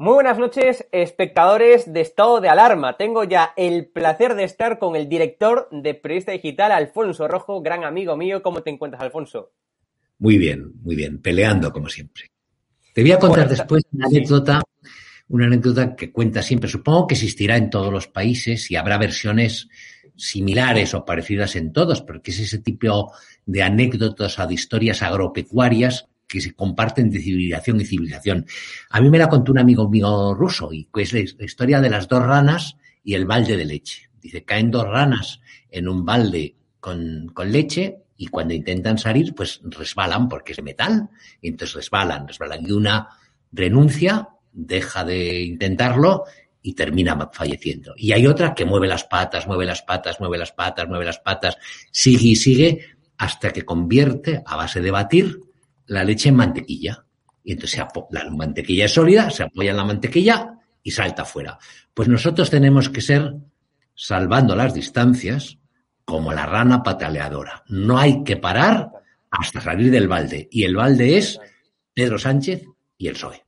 Muy buenas noches, espectadores de Estado de Alarma. Tengo ya el placer de estar con el director de Periodista Digital, Alfonso Rojo, gran amigo mío. ¿Cómo te encuentras, Alfonso? Muy bien, muy bien, peleando como siempre. Te voy a contar después una anécdota, una anécdota que cuenta siempre. Supongo que existirá en todos los países y habrá versiones similares o parecidas en todos, porque es ese tipo de anécdotas o de historias agropecuarias que se comparten de civilización y civilización. A mí me la contó un amigo mío ruso y es la historia de las dos ranas y el balde de leche. Dice, caen dos ranas en un balde con, con leche y cuando intentan salir, pues resbalan porque es metal y entonces resbalan, resbalan y una renuncia, deja de intentarlo y termina falleciendo. Y hay otra que mueve las patas, mueve las patas, mueve las patas, mueve las patas, sigue y sigue hasta que convierte a base de batir la leche en mantequilla. Y entonces la mantequilla es sólida, se apoya en la mantequilla y salta fuera. Pues nosotros tenemos que ser, salvando las distancias, como la rana pataleadora. No hay que parar hasta salir del balde. Y el balde es Pedro Sánchez y el PSOE.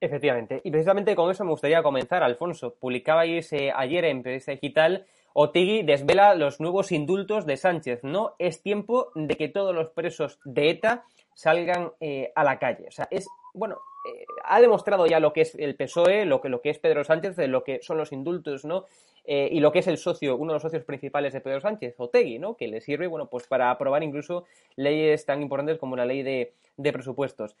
Efectivamente. Y precisamente con eso me gustaría comenzar, Alfonso. Publicabais eh, ayer en Periodista Digital Otegui desvela los nuevos indultos de Sánchez. No es tiempo de que todos los presos de ETA salgan eh, a la calle. O sea, es, bueno, eh, ha demostrado ya lo que es el PSOE, lo que, lo que es Pedro Sánchez, lo que son los indultos, ¿no? Eh, y lo que es el socio, uno de los socios principales de Pedro Sánchez, Otegui, ¿no? Que le sirve, bueno, pues para aprobar incluso leyes tan importantes como la ley de, presupuestos.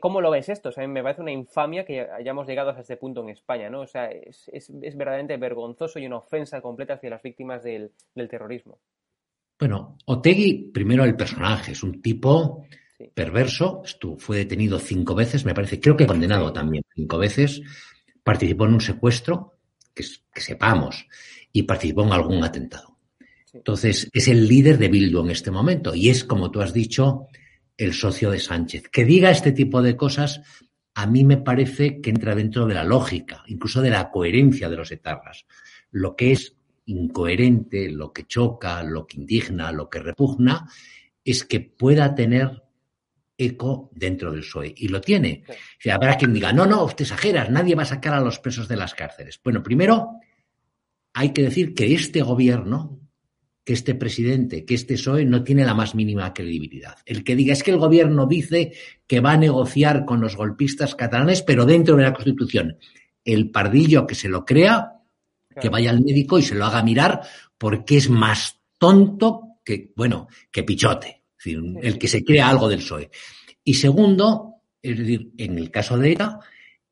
¿Cómo lo ves esto? O sea, me parece una infamia que hayamos llegado hasta este punto en España, ¿no? O sea, es, es, verdaderamente vergonzoso y una ofensa completa hacia las víctimas del, del terrorismo. Bueno, Otegui, primero el personaje, es un tipo perverso, fue detenido cinco veces, me parece, creo que condenado también cinco veces, participó en un secuestro, que, sepamos, y participó en algún atentado. Entonces, es el líder de Bildu en este momento y es, como tú has dicho, el socio de Sánchez. Que diga este tipo de cosas, a mí me parece que entra dentro de la lógica, incluso de la coherencia de los etarras. Lo que es incoherente, lo que choca, lo que indigna, lo que repugna, es que pueda tener eco dentro del PSOE. Y lo tiene. O habrá quien diga, no, no, usted exageras, nadie va a sacar a los presos de las cárceles. Bueno, primero hay que decir que este gobierno, que este presidente, que este PSOE no tiene la más mínima credibilidad. El que diga es que el gobierno dice que va a negociar con los golpistas catalanes, pero dentro de la Constitución. El pardillo que se lo crea, que vaya al médico y se lo haga mirar, porque es más tonto que, bueno, que pichote el que se crea algo del PSOE. Y segundo, es decir, en el caso de ETA,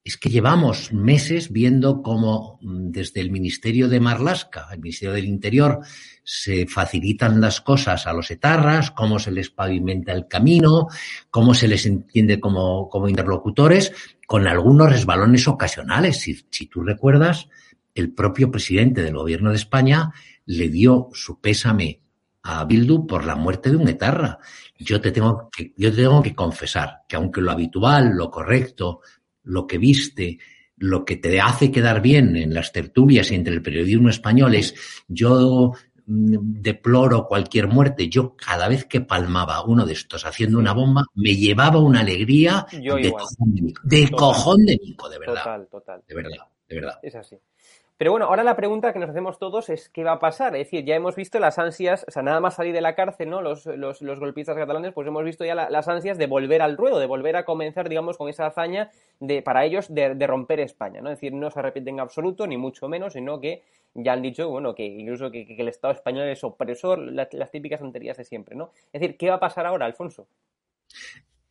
es que llevamos meses viendo cómo mm, desde el Ministerio de Marlasca, el Ministerio del Interior, se facilitan las cosas a los etarras, cómo se les pavimenta el camino, cómo se les entiende como, como interlocutores, con algunos resbalones ocasionales. Si, si tú recuerdas, el propio presidente del Gobierno de España le dio su pésame a Bildu por la muerte de un etarra. Yo te tengo que, yo tengo que confesar que aunque lo habitual, lo correcto, lo que viste, lo que te hace quedar bien en las tertulias entre el periodismo español es yo mm, deploro cualquier muerte. Yo cada vez que palmaba uno de estos haciendo una bomba, me llevaba una alegría de, cojón de, de cojón de mico, de verdad. Total, total. De verdad, de verdad. Es así. Pero bueno, ahora la pregunta que nos hacemos todos es qué va a pasar. Es decir, ya hemos visto las ansias, o sea, nada más salir de la cárcel, ¿no? Los, los, los golpistas catalanes, pues hemos visto ya las ansias de volver al ruedo, de volver a comenzar, digamos, con esa hazaña de, para ellos de, romper España, ¿no? Es decir, no se arrepienten en absoluto, ni mucho menos, sino que ya han dicho, bueno, que incluso que, el Estado español es opresor, las, típicas tonterías de siempre, ¿no? Es decir, ¿qué va a pasar ahora, Alfonso?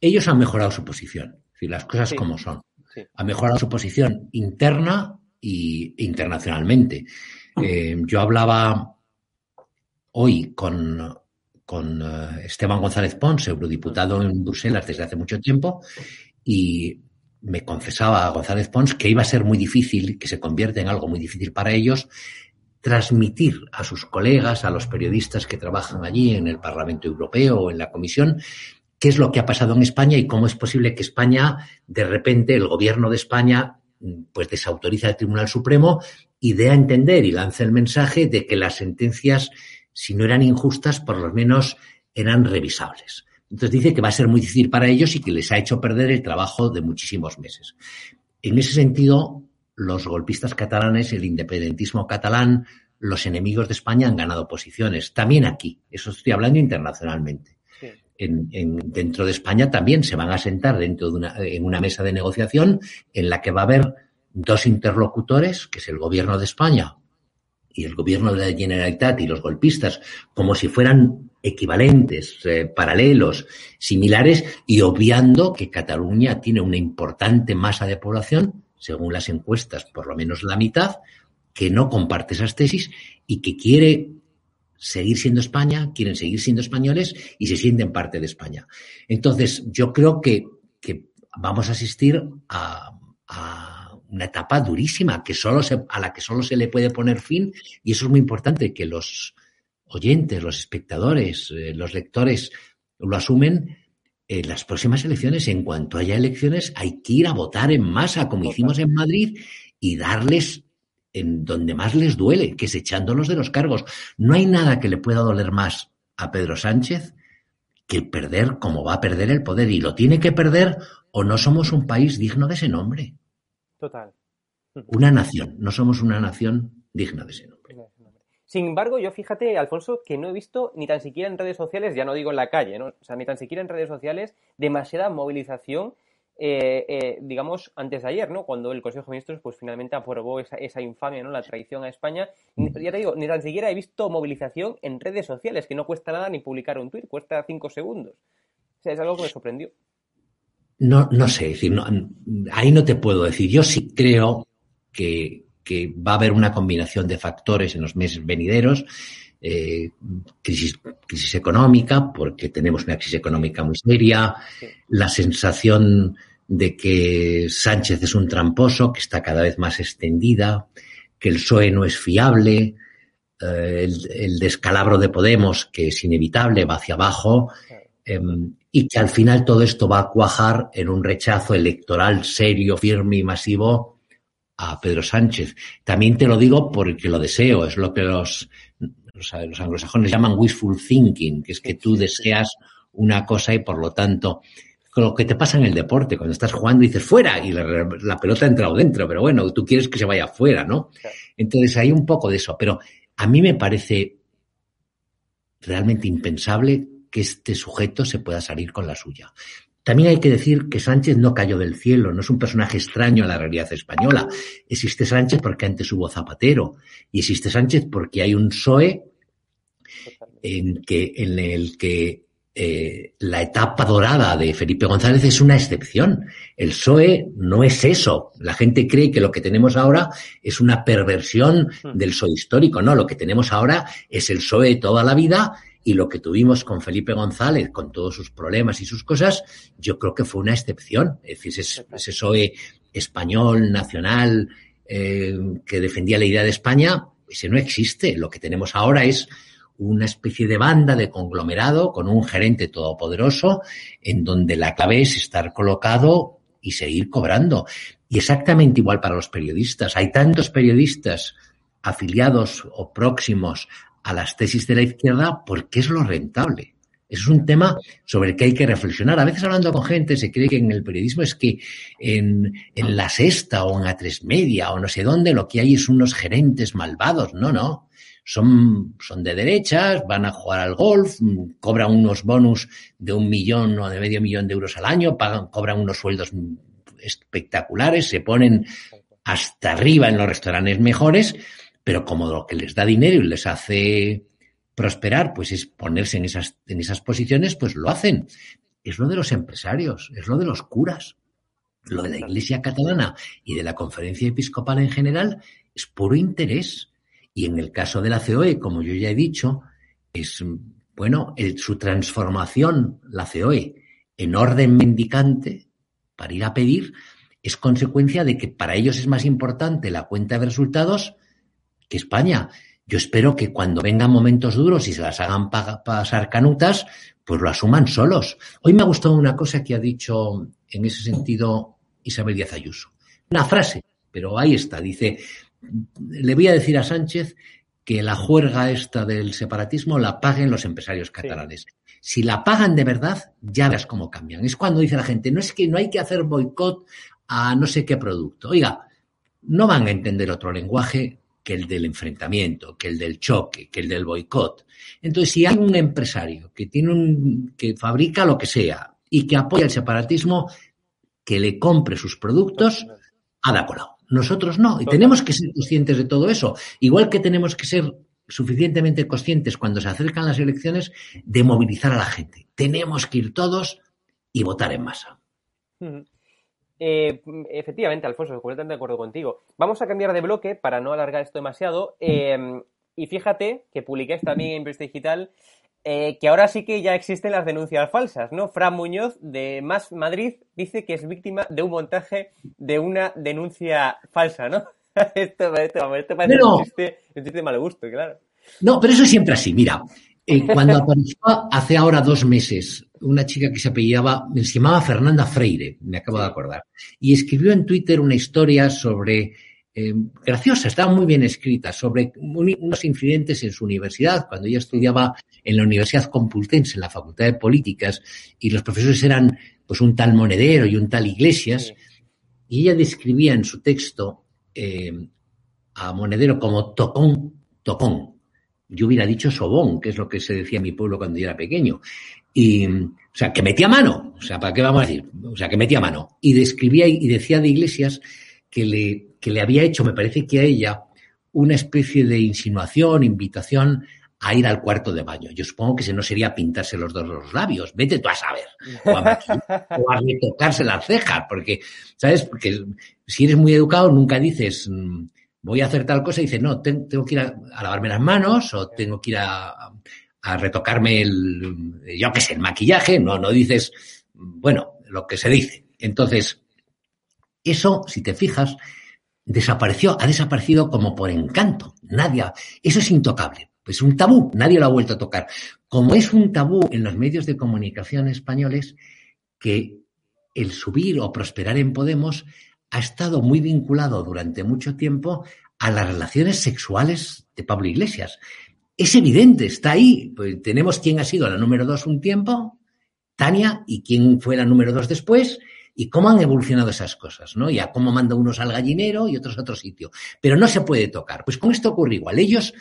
Ellos han mejorado su posición, es decir, las cosas como son. Han mejorado su posición interna y internacionalmente. Eh, yo hablaba hoy con, con eh, Esteban González Pons, eurodiputado en Bruselas desde hace mucho tiempo, y me confesaba González Pons que iba a ser muy difícil, que se convierte en algo muy difícil para ellos, transmitir a sus colegas, a los periodistas que trabajan allí en el Parlamento Europeo o en la Comisión, qué es lo que ha pasado en España y cómo es posible que España, de repente, el gobierno de España pues desautoriza al Tribunal Supremo y dé a entender y lanza el mensaje de que las sentencias, si no eran injustas, por lo menos eran revisables. Entonces dice que va a ser muy difícil para ellos y que les ha hecho perder el trabajo de muchísimos meses. En ese sentido, los golpistas catalanes, el independentismo catalán, los enemigos de España han ganado posiciones. También aquí, eso estoy hablando internacionalmente. En, dentro de España también se van a sentar dentro de una, en una mesa de negociación en la que va a haber dos interlocutores, que es el gobierno de España y el gobierno de la Generalitat y los golpistas, como si fueran equivalentes, eh, paralelos, similares, y obviando que Cataluña tiene una importante masa de población, según las encuestas, por lo menos la mitad, que no comparte esas tesis y que quiere seguir siendo España, quieren seguir siendo españoles y se sienten parte de España. Entonces, yo creo que, que vamos a asistir a, a, una etapa durísima que solo se, a la que solo se le puede poner fin y eso es muy importante, que los oyentes, los espectadores, eh, los lectores lo asumen. En las próximas elecciones, en cuanto haya elecciones, hay que ir a votar en masa, como hicimos en Madrid, y darles en donde más les duele, que es echándolos de los cargos. No hay nada que le pueda doler más a Pedro Sánchez que perder como va a perder el poder. Y lo tiene que perder o no somos un país digno de ese nombre. Total. Una nación. No somos una nación digna de ese nombre. Sin embargo, yo fíjate, Alfonso, que no he visto ni tan siquiera en redes sociales, ya no digo en la calle, ¿no? O sea, ni tan siquiera en redes sociales, demasiada movilización eh, eh, digamos, antes de ayer, ¿no? Cuando el Consejo de Ministros, pues finalmente aprobó esa, esa infamia, ¿no? La traición a España. Ya te digo, ni tan siquiera he visto movilización en redes sociales, que no cuesta nada ni publicar un tuit, cuesta cinco segundos. O sea, es algo que me sorprendió. No, no sé, decir, ahí no te puedo decir. Yo sí creo que, va a haber una combinación de factores en los meses venideros. Eh, crisis, crisis económica, porque tenemos una crisis económica muy seria, la sensación de que Sánchez es un tramposo, que está cada vez más extendida, que el PSOE no es fiable, eh, el, descalabro de Podemos, que es inevitable, va hacia abajo, em, y que al final todo esto va a cuajar en un rechazo electoral serio, firme y masivo a Pedro Sánchez. También te lo digo porque lo deseo, es lo que los, los, los anglosajones llaman wishful thinking, que es que tú deseas una cosa y por lo tanto lo que te pasa en el deporte, cuando estás jugando y dices fuera y la, pelota ha entrado dentro, pero bueno, tú quieres que se vaya fuera, ¿no? Entonces hay un poco de eso, pero a mí me parece realmente impensable que este sujeto se pueda salir con la suya. También hay que decir que Sánchez no cayó del cielo, no es un personaje extraño a la realidad española. Existe Sánchez porque antes hubo Zapatero y existe Sánchez porque hay un PSOE en, que, en el que eh, la etapa dorada de Felipe González es una excepción. El PSOE no es eso. La gente cree que lo que tenemos ahora es una perversión hmm. del PSOE histórico. No, lo que tenemos ahora es el PSOE toda la vida y lo que tuvimos con Felipe González, con todos sus problemas y sus cosas, yo creo que fue una excepción. Es decir, ese, PSOE español, nacional, eh, que defendía la idea de España, ese no existe. Lo que tenemos ahora es una especie de banda, de conglomerado, con un gerente todopoderoso, en donde la clave es estar colocado y seguir cobrando. Y exactamente igual para los periodistas. Hay tantos periodistas afiliados o próximos a las tesis de la izquierda porque es lo rentable. Es un tema sobre el que hay que reflexionar. A veces hablando con gente se cree que en el periodismo es que en, en la sexta o en la tres media o no sé dónde lo que hay es unos gerentes malvados. No, no son, son de derechas, van a jugar al golf, cobran unos bonus de un millón o de medio millón de euros al año, pagan, cobran unos sueldos espectaculares, se ponen hasta arriba en los restaurantes mejores, pero como lo que les da dinero y les hace prosperar, pues es ponerse en esas, en esas posiciones, pues lo hacen. Es lo de los empresarios, es lo de los curas. Lo de la Iglesia catalana y de la conferencia episcopal en general es puro interés. Y en el caso de la COE, como yo ya he dicho, es, bueno, su transformación, la COE, en orden mendicante para ir a pedir, es consecuencia de que para ellos es más importante la cuenta de resultados que España. Yo espero que cuando vengan momentos duros y se las hagan pasar canutas, pues lo asuman solos. Hoy me ha gustado una cosa que ha dicho en ese sentido Isabel Díaz Ayuso. Una frase, pero ahí está. Dice, le voy a decir a Sánchez que la juerga esta del separatismo la paguen los empresarios catalanes. Si la pagan de verdad, ya verás cómo cambian. Es cuando dice la gente, no es que no hay que hacer boicot a no sé qué producto. Oiga, no van a entender otro lenguaje que el del enfrentamiento, que el del choque, que el del boicot. Entonces, si hay un empresario que tiene un, que fabrica lo que sea y que apoya el separatismo, que le compre sus productos, de colado. Nosotros no. Y tenemos que ser conscientes de todo eso. Igual que tenemos que ser suficientemente conscientes cuando se acercan las elecciones de movilizar a la gente. Tenemos que ir todos y votar en masa. Eh, efectivamente, Alfonso, completamente de acuerdo contigo. Vamos a cambiar de bloque para no alargar esto demasiado. Eh, y fíjate que publiquéis también en Presta Digital eh, que ahora sí que ya existen las denuncias falsas, ¿no? Fran Muñoz de Más Madrid dice que es víctima de un montaje de una denuncia falsa, ¿no? esto, esto, esto, parece un, chiste, de mal gusto, claro. No, pero eso es siempre así. Mira, eh, cuando apareció hace ahora dos meses una chica que se apellidaba, se llamaba Fernanda Freire, me acabo de acordar, y escribió en Twitter una historia sobre eh, graciosa, estaba muy bien escrita, sobre unos incidentes en su universidad, cuando ella estudiaba en la Universidad Complutense, en la Facultad de Políticas, y los profesores eran pues un tal Monedero y un tal Iglesias, y ella describía en su texto eh, a Monedero como tocón, tocón. Yo hubiera dicho sobón, que es lo que se decía en mi pueblo cuando yo era pequeño. Y, o sea, que metía mano. O sea, ¿para qué vamos a decir? O sea, que metía mano. Y describía y decía de Iglesias que le, que le había hecho, me parece que a ella, una especie de insinuación, invitación a ir al cuarto de baño. Yo supongo que si no sería pintarse los dos los labios, vete tú a saber, o a, o a tocarse las cejas, porque, ¿sabes? Porque si eres muy educado nunca dices, mm, voy a hacer tal cosa, y dices, no, tengo que ir a, lavarme las manos o tengo que ir a, a retocarme el, yo qué sé, el maquillaje, no, no dices, bueno, lo que se dice. Entonces, eso, si te fijas, desapareció, ha desaparecido como por encanto. Nadie, eso es intocable. Es un tabú, nadie lo ha vuelto a tocar. Como es un tabú en los medios de comunicación españoles que el subir o prosperar en Podemos ha estado muy vinculado durante mucho tiempo a las relaciones sexuales de Pablo Iglesias. Es evidente, está ahí. Pues tenemos quién ha sido la número dos un tiempo, Tania, y quién fue la número dos después, y cómo han evolucionado esas cosas, ¿no? Y a cómo manda unos al gallinero y otros a otro sitio. Pero no se puede tocar. Pues con esto ocurre igual. Ellos,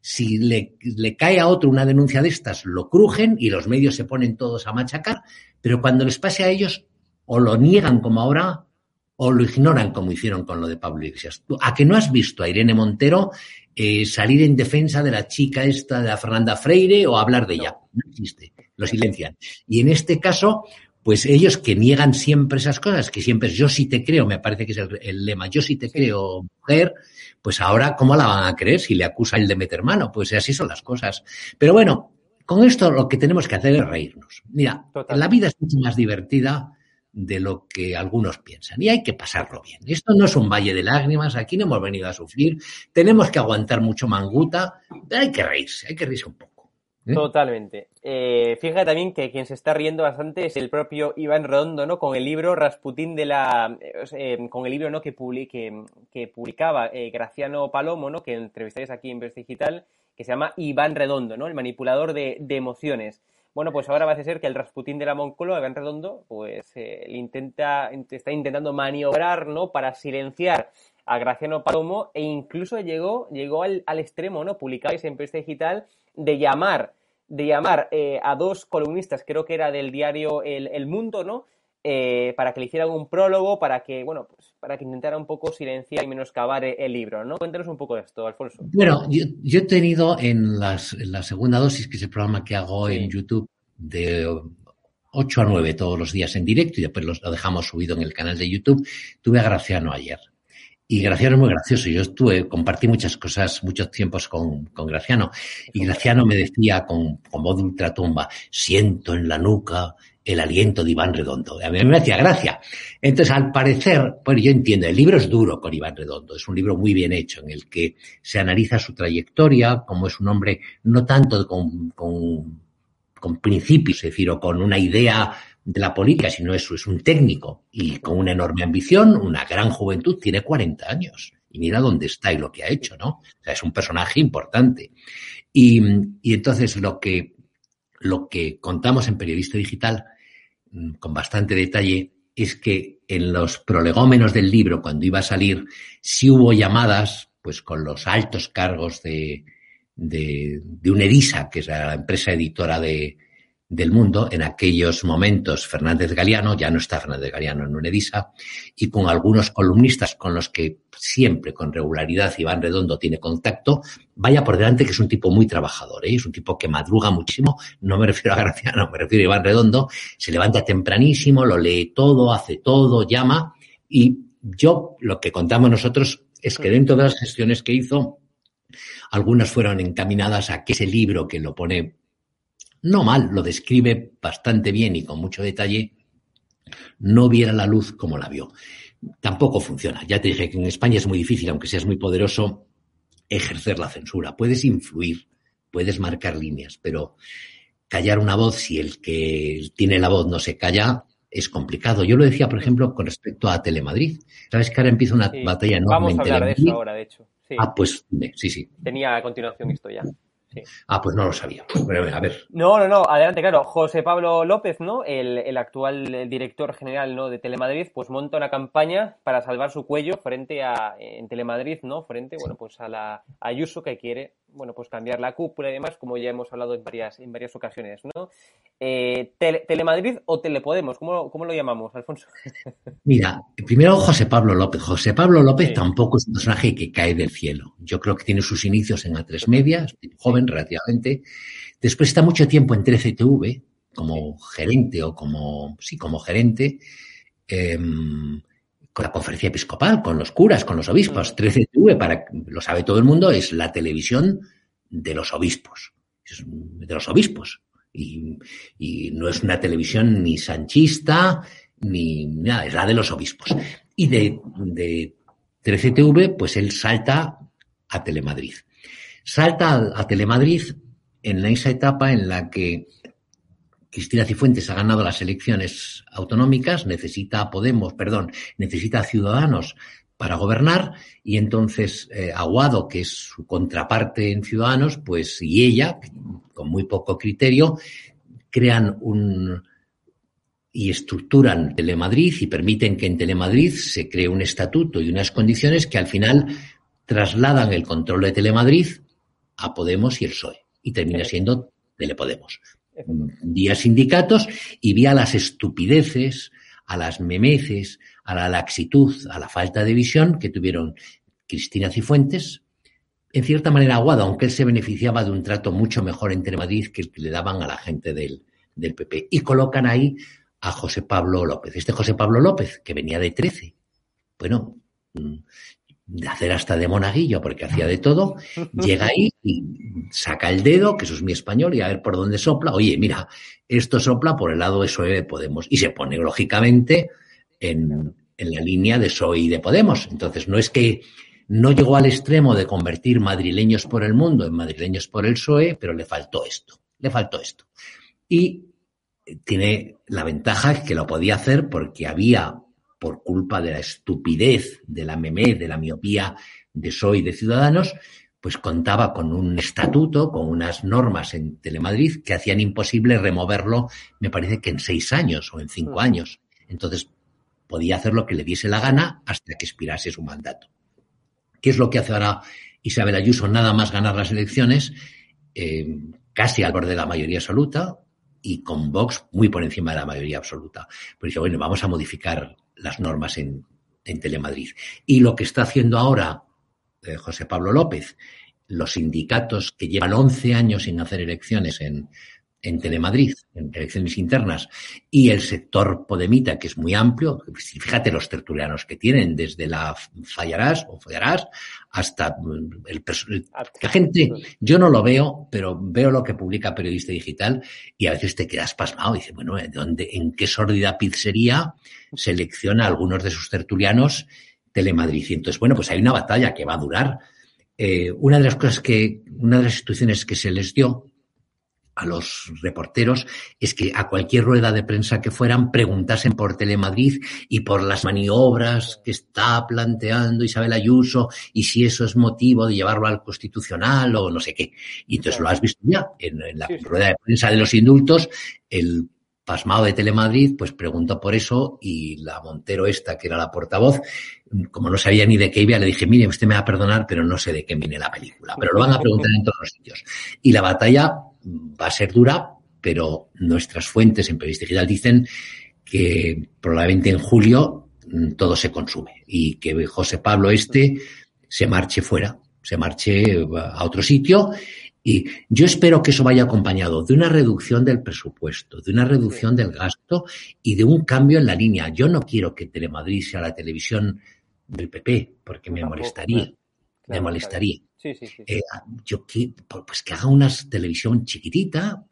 si le, le cae a otro una denuncia de estas, lo crujen y los medios se ponen todos a machacar, pero cuando les pase a ellos, o lo niegan como ahora, o lo ignoran como hicieron con lo de Pablo Iglesias. ¿A que no has visto a Irene Montero eh, salir en defensa de la chica esta, de la Fernanda Freire, o hablar de ella? No existe, lo silencian. Y en este caso, pues ellos que niegan siempre esas cosas, que siempre es yo sí te creo, me parece que es el, lema, yo sí te creo, mujer, pues ahora, ¿cómo la van a creer si le acusa el de meter mano? Pues así son las cosas. Pero bueno, con esto lo que tenemos que hacer es reírnos. Mira, la vida es mucho más divertida de lo que algunos piensan y hay que pasarlo bien. Esto no es un valle de lágrimas, aquí no hemos venido a sufrir, tenemos que aguantar mucho manguta, hay que reírse, hay que reírse un poco. ¿Eh? Totalmente. Eh, fíjate también que quien se está riendo bastante es el propio Iván Redondo, ¿no? Con el libro Rasputín de la... Eh, con el libro, ¿no? Que, que publicaba Graciano Palomo, ¿no? Que entrevistáis aquí en Ves Digital, que se llama Iván Redondo, ¿no? El manipulador de, emociones. Bueno, pues ahora a ser que el Rasputín de la Moncloa, Iván Redondo, pues intenta, está intentando maniobrar, ¿no? Para silenciar a Graciano Palomo e incluso llegó, llegó al, extremo, ¿no? Publicáis en Prensa Digital de llamar de llamar eh, a dos columnistas, creo que era del diario El, Mundo, ¿no? Eh, para que le hicieran un prólogo, para que, bueno, pues para que intentara un poco silenciar y menoscabar el, libro, ¿no? Cuéntanos un poco de esto, Alfonso. Bueno, yo, he tenido en, las, la segunda dosis, que es el programa que hago en YouTube, de 8 a 9 todos los días en directo y después lo dejamos subido en el canal de YouTube, tuve a Graciano ayer. Y Graciano es muy gracioso. Yo estuve, compartí muchas cosas, muchos tiempos con, con Graciano. Y Graciano me decía con, con voz de ultratumba, siento en la nuca el aliento de Iván Redondo. A mí me hacía gracia. Entonces, al parecer, bueno, yo entiendo, el libro es duro con Iván Redondo, es un libro muy bien hecho en el que se analiza su trayectoria, como es un hombre no tanto con, con, con principios, es decir, o con una idea de la política, sino eso es un técnico y con una enorme ambición, una gran juventud, tiene 40 años. Y mira dónde está y lo que ha hecho, ¿no? O sea, es un personaje importante. Y, y entonces lo que, lo que contamos en Periodista Digital, con bastante detalle, es que en los prolegómenos del libro, cuando iba a salir, sí hubo llamadas, pues con los altos cargos de, de, de Unedisa, que es la empresa editora de, del mundo, en aquellos momentos Fernández Galeano, ya no está Fernández Galeano en Unedisa, y con algunos columnistas con los que siempre con regularidad Iván Redondo tiene contacto, vaya por delante que es un tipo muy trabajador, ¿eh? es un tipo que madruga muchísimo, no me refiero a Graciano, me refiero a Iván Redondo, se levanta tempranísimo, lo lee todo, hace todo, llama, y yo lo que contamos nosotros es que dentro de las gestiones que hizo, algunas fueron encaminadas a que ese libro que lo pone no mal, lo describe bastante bien y con mucho detalle, no viera la luz como la vio. Tampoco funciona. Ya te dije que en España es muy difícil, aunque seas muy poderoso, ejercer la censura. Puedes influir, puedes marcar líneas, pero callar una voz, si el que tiene la voz no se calla, es complicado. Yo lo decía, por ejemplo, con respecto a Telemadrid. Sabes que ahora empieza una batalla enorme Vamos a hablar de eso ahora, de hecho. Ah, pues sí, sí. Tenía a continuación esto ya. Ah, pues no lo sabía. a ver. No, no, no, adelante, claro. José Pablo López, ¿no? El, el actual director general ¿no? de Telemadrid, pues monta una campaña para salvar su cuello frente a, en Telemadrid, ¿no? Frente, bueno, pues a la Ayuso que quiere, bueno, pues cambiar la cúpula y demás, como ya hemos hablado en varias, en varias ocasiones, ¿no? Eh, ¿Telemadrid o Telepodemos? ¿Cómo, ¿Cómo lo llamamos, Alfonso? Mira, primero José Pablo López. José Pablo López tampoco es un personaje que cae del cielo. Yo creo que tiene sus inicios en A3 Media, joven relativamente. Después está mucho tiempo en 13TV como gerente o como, sí, como gerente, em, con la conferencia episcopal, con los curas, con los obispos. 13TV, mm. para, lo sabe todo el mundo, es la televisión de los obispos. de los obispos. Y, y no es una televisión ni sanchista, ni nada, es la de los obispos. Y de, de 13TV, pues él salta a Telemadrid. Salta a, Telemadrid en esa etapa en la que Cristina Cifuentes ha ganado las elecciones autonómicas, necesita a Podemos, perdón, necesita a Ciudadanos para gobernar y entonces eh, Aguado, que es su contraparte en Ciudadanos, pues y ella, con muy poco criterio, crean un y estructuran Telemadrid y permiten que en Telemadrid se cree un estatuto y unas condiciones que al final trasladan el control de Telemadrid a Podemos y el PSOE. Y termina siendo Telepodemos. Vía sindicatos y vía las estupideces, a las memeces, a la laxitud, a la falta de visión que tuvieron Cristina Cifuentes, en cierta manera aguada, aunque él se beneficiaba de un trato mucho mejor en Telemadrid que el que le daban a la gente del, del PP. Y colocan ahí a José Pablo López. Este José Pablo López, que venía de 13. Bueno, mm, de hacer hasta de monaguillo, porque hacía de todo, llega ahí y saca el dedo, que eso es mi español, y a ver por dónde sopla. Oye, mira, esto sopla por el lado de PSOE de Podemos. Y se pone, lógicamente, en, en la línea de PSOE y de Podemos. Entonces, no es que no llegó al extremo de convertir madrileños por el mundo en madrileños por el PSOE, pero le faltó esto, le faltó esto. Y tiene la ventaja que lo podía hacer porque había por culpa de la estupidez, de la meme, de la miopía de Soy de Ciudadanos, pues contaba con un estatuto, con unas normas en Telemadrid que hacían imposible removerlo, me parece que en seis años o en cinco años. Entonces, podía hacer lo que le diese la gana hasta que expirase su mandato. ¿Qué es lo que hace ahora Isabel Ayuso? Nada más ganar las elecciones, eh, casi al borde de la mayoría absoluta, y con Vox muy por encima de la mayoría absoluta. Dice, bueno, vamos a modificar las normas en, Telemadrid. Y lo que está haciendo ahora eh, José Pablo López, los sindicatos que llevan 11 años sin hacer elecciones en, en Telemadrid, en elecciones internas, y el sector Podemita, que es muy amplio, fíjate los tertulianos que tienen, desde la Fallarás o Fallarás hasta el, la gente, yo no lo veo, pero veo lo que publica Periodista Digital y a veces te quedas pasmado y dices, bueno, ¿dónde, ¿en qué sórdida pizzería selecciona a algunos de sus tertulianos Telemadrid? Y entonces, bueno, pues hay una batalla que va a durar. Eh, una de las cosas que, una de las instituciones que se les dio a los reporteros es que a cualquier rueda de prensa que fueran preguntasen por Telemadrid y por las maniobras que está planteando Isabel Ayuso y si eso es motivo de llevarlo al constitucional o no sé qué. Y entonces lo has visto ya en, la rueda de prensa de los indultos, el pasmado de Telemadrid, pues preguntó por eso y la Montero esta, que era la portavoz, como no sabía ni de qué iba, le dije, mire, usted me va a perdonar, pero no sé de qué viene la película, pero lo van a preguntar en todos los sitios. Y la batalla va a ser dura, pero nuestras fuentes en Periodista Digital dicen que probablemente en julio mm, todo se consume y que José Pablo este se marche fuera, se marche a otro sitio y yo espero que eso vaya acompañado de una reducción del presupuesto, de una reducción del gasto y de un cambio en la línea. Yo no quiero que Telemadrid sea la televisión del PP, porque me molestaría. me molestaría. Eh, yo que, pues que haga una televisión chiquitita,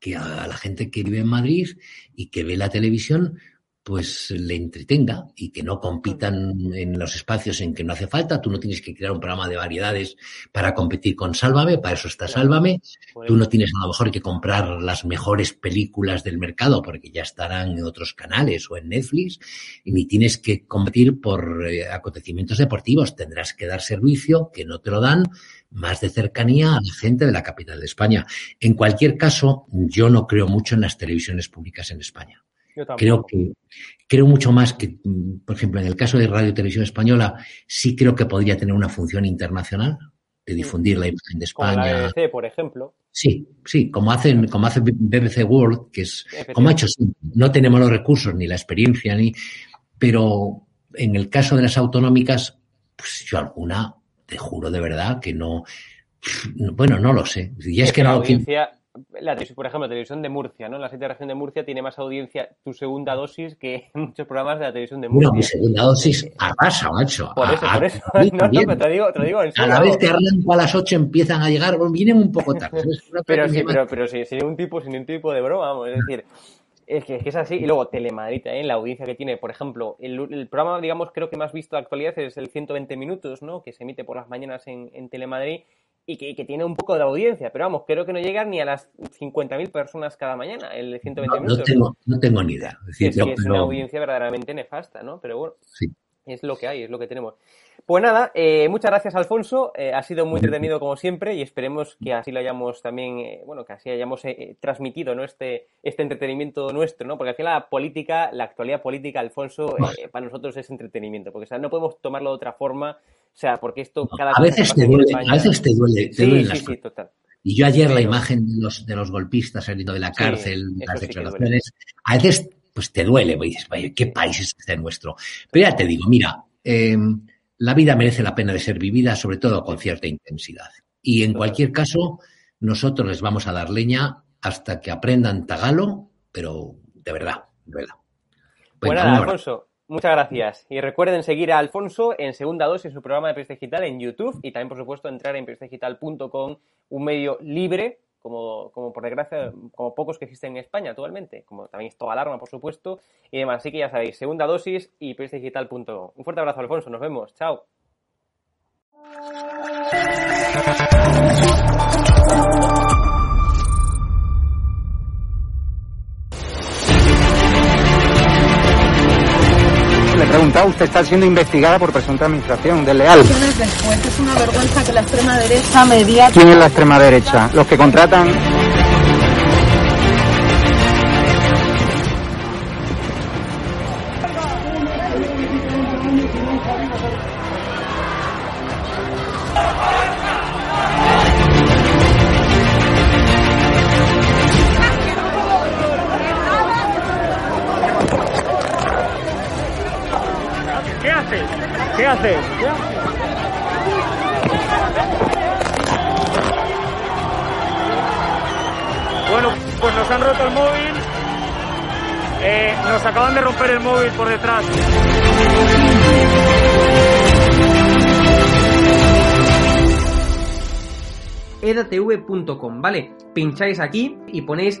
que a la gente que vive en Madrid y que ve la televisión, pues le entretenga y que no compitan en los espacios en que no hace falta. Tú no tienes que crear un programa de variedades para competir con Sálvame, para eso está Sálvame. Tú no tienes a lo mejor que comprar las mejores películas del mercado porque ya estarán en otros canales o en Netflix, y ni tienes que competir por eh, acontecimientos deportivos. Tendrás que dar servicio que no te lo dan más de cercanía a la gente de la capital de España. En cualquier caso, yo no creo mucho en las televisiones públicas en España creo que creo mucho más que, por ejemplo, en el caso de Radio Televisión Española, sí creo que podría tener una función internacional de difundir la imagen de España. Como la BBC, por ejemplo. Sí, sí, como hacen, como hace BBC World, que es como ha hecho No tenemos los recursos ni la experiencia ni, pero en el caso de las autonómicas, pues yo alguna te juro de verdad que no, bueno, no lo sé. Y es, que, no la, por ejemplo, la televisión de Murcia, ¿no? La sexta región de Murcia tiene más audiencia tu segunda dosis que muchos programas de la televisión de Murcia. No, mi segunda dosis arrasa, macho. Por eso, por eso. No, no, te digo, te digo en serio. A la vez que arranco a las 8 empiezan a llegar, vienen un poco tarde. pero sí, pero, pero sí, sin un tipo, sin un tipo de broma, vamos, es decir. Es que, es así. Y luego Telemadrid, ¿eh? la audiencia que tiene, por ejemplo, el, el, programa, digamos, creo que más visto de actualidad es el 120 minutos, ¿no? Que se emite por las mañanas en, en Telemadrid y que, tiene un poco de audiencia, pero vamos, creo que no llega ni a las 50.000 personas cada mañana, el de 120 minutos. No tengo, no tengo ni idea. Es, es, una audiencia verdaderamente nefasta, ¿no? Pero bueno, es lo que hay, es lo que tenemos. Pues nada, eh, muchas gracias Alfonso, eh, ha sido muy entretenido como siempre y esperemos que así lo hayamos también, eh, bueno, que así hayamos transmitido ¿no? este, este entretenimiento nuestro, ¿no? Porque al final la política, la actualidad política, Alfonso, para nosotros es entretenimiento, porque o sea, no podemos tomarlo de otra forma o sea, porque esto cada a veces te duele, a veces te duele, te sí, sí, sí, total. Y yo ayer la imagen de los, de los golpistas saliendo de la cárcel, las declaraciones, a veces pues te duele, dices, vaya, qué país es este nuestro. Pero ya te digo, mira, eh, la vida merece la pena de ser vivida, sobre todo con cierta intensidad. Y en cualquier caso, nosotros les vamos a dar leña hasta que aprendan tagalo, pero de verdad, de verdad. Bueno, Alfonso, Muchas gracias. Y recuerden seguir a Alfonso en Segunda Dosis, su programa de Periodista Digital en YouTube y también, por supuesto, entrar en periodistadigital.com, un medio libre, como, como por desgracia, como pocos que existen en España actualmente, como también es toda alarma, por supuesto, y demás. Así que ya sabéis, Segunda Dosis y periodistadigital.com. Un fuerte abrazo, Alfonso. Nos vemos. Chao. Preguntado, usted está siendo investigada por presunta administración desleal. Después es una vergüenza que la extrema derecha media... ¿Quién es la extrema derecha? Los que contratan... ¿Qué haces? Bueno, pues nos han roto el móvil. Eh, nos acaban de romper el móvil por detrás. edatv.com, ¿vale? Pincháis aquí y ponéis